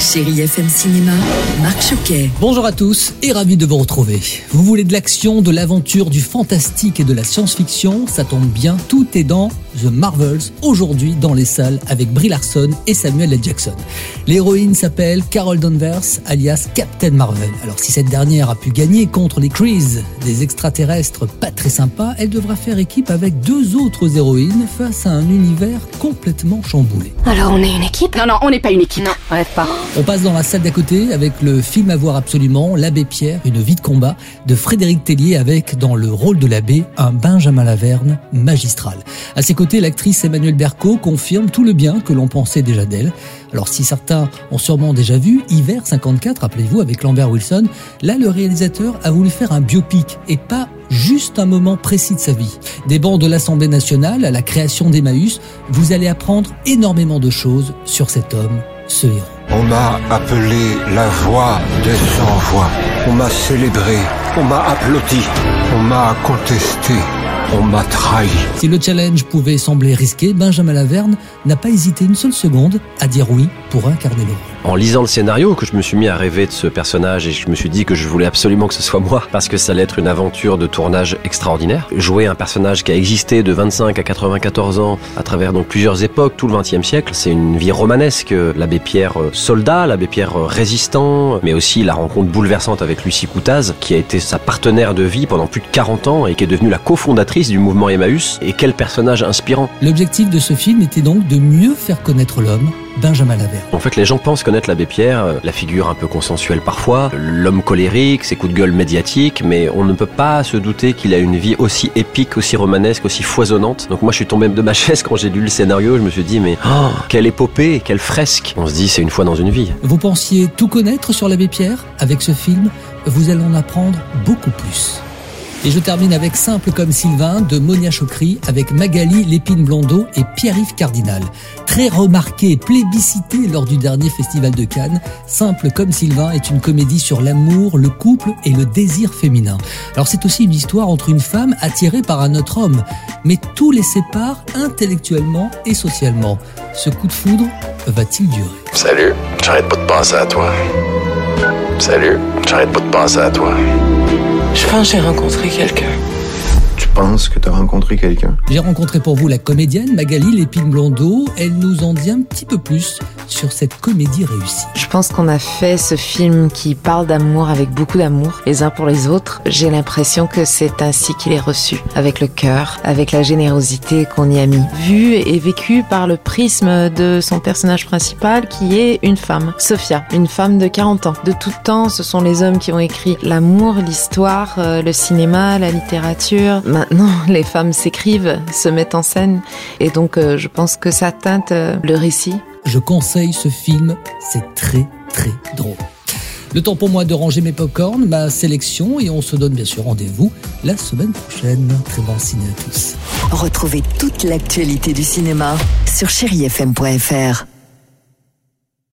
Chérie FM Cinéma, Marc Choquet. Bonjour à tous et ravi de vous retrouver. Vous voulez de l'action, de l'aventure, du fantastique et de la science-fiction? Ça tombe bien, tout est dans The Marvels, aujourd'hui dans les salles avec Brie Larson et Samuel L. Jackson. L'héroïne s'appelle Carol Danvers, alias Captain Marvel. Alors si cette dernière a pu gagner contre les Krees, des extraterrestres pas très sympas, elle devra faire équipe avec deux autres héroïnes face à un univers complètement chamboulé. Alors on est une équipe? Non, non, on n'est pas une équipe. Non, rêve pas. On passe dans la salle d'à côté avec le film à voir absolument, L'abbé Pierre, une vie de combat de Frédéric Tellier avec dans le rôle de l'abbé un Benjamin Laverne magistral. À ses côtés, l'actrice Emmanuelle Berco confirme tout le bien que l'on pensait déjà d'elle. Alors si certains ont sûrement déjà vu Hiver 54, rappelez-vous, avec Lambert Wilson, là le réalisateur a voulu faire un biopic et pas juste un moment précis de sa vie. Des bancs de l'Assemblée nationale à la création d'Emmaüs, vous allez apprendre énormément de choses sur cet homme, ce héros. On m'a appelé la voix des sans-voix. On m'a célébré. On m'a applaudi. On m'a contesté. On m'a trahi. Si le challenge pouvait sembler risqué, Benjamin Laverne n'a pas hésité une seule seconde à dire oui pour incarner le rôle. En lisant le scénario, que je me suis mis à rêver de ce personnage et je me suis dit que je voulais absolument que ce soit moi parce que ça allait être une aventure de tournage extraordinaire. Jouer un personnage qui a existé de 25 à 94 ans à travers donc plusieurs époques, tout le 20e siècle, c'est une vie romanesque. L'abbé Pierre euh, soldat, l'abbé Pierre euh, résistant, mais aussi la rencontre bouleversante avec Lucie Coutaz qui a été sa partenaire de vie pendant plus de 40 ans et qui est devenue la cofondatrice du mouvement Emmaüs. Et quel personnage inspirant. L'objectif de ce film était donc de mieux faire connaître l'homme, Benjamin Laverne. En fait, les gens pensent connaître l'abbé Pierre, euh, la figure un peu consensuelle parfois, l'homme colérique, ses coups de gueule médiatiques, mais on ne peut pas se douter qu'il a une vie aussi épique, aussi romanesque, aussi foisonnante. Donc moi, je suis tombé de ma chaise quand j'ai lu le scénario, je me suis dit, mais oh, quelle épopée, quelle fresque. On se dit, c'est une fois dans une vie. Vous pensiez tout connaître sur l'abbé Pierre? Avec ce film, vous allez en apprendre beaucoup plus. Et je termine avec Simple comme Sylvain de Monia Chokri avec Magali Lépine Blondeau et Pierre-Yves Cardinal. Très remarqué et plébiscité lors du dernier festival de Cannes, Simple comme Sylvain est une comédie sur l'amour, le couple et le désir féminin. Alors c'est aussi une histoire entre une femme attirée par un autre homme, mais tout les sépare intellectuellement et socialement. Ce coup de foudre va-t-il durer? Salut, j'arrête pas de penser à toi. Salut, j'arrête pas de penser à toi. Je pense j'ai rencontré quelqu'un. Tu penses que t'as rencontré quelqu'un J'ai rencontré pour vous la comédienne Magali Lépine Blondeau. Elle nous en dit un petit peu plus sur cette comédie réussie. Je pense qu'on a fait ce film qui parle d'amour avec beaucoup d'amour les uns pour les autres. J'ai l'impression que c'est ainsi qu'il est reçu, avec le cœur, avec la générosité qu'on y a mis. Vu et vécu par le prisme de son personnage principal qui est une femme, Sophia, une femme de 40 ans. De tout temps, ce sont les hommes qui ont écrit l'amour, l'histoire, euh, le cinéma, la littérature. Maintenant, les femmes s'écrivent, se mettent en scène et donc euh, je pense que ça teinte euh, le récit. Je conseille ce film, c'est très très drôle. Le temps pour moi de ranger mes popcorns, ma sélection, et on se donne bien sûr rendez-vous la semaine prochaine. Très bon ciné à tous. Retrouvez toute l'actualité du cinéma sur chérifm.fr.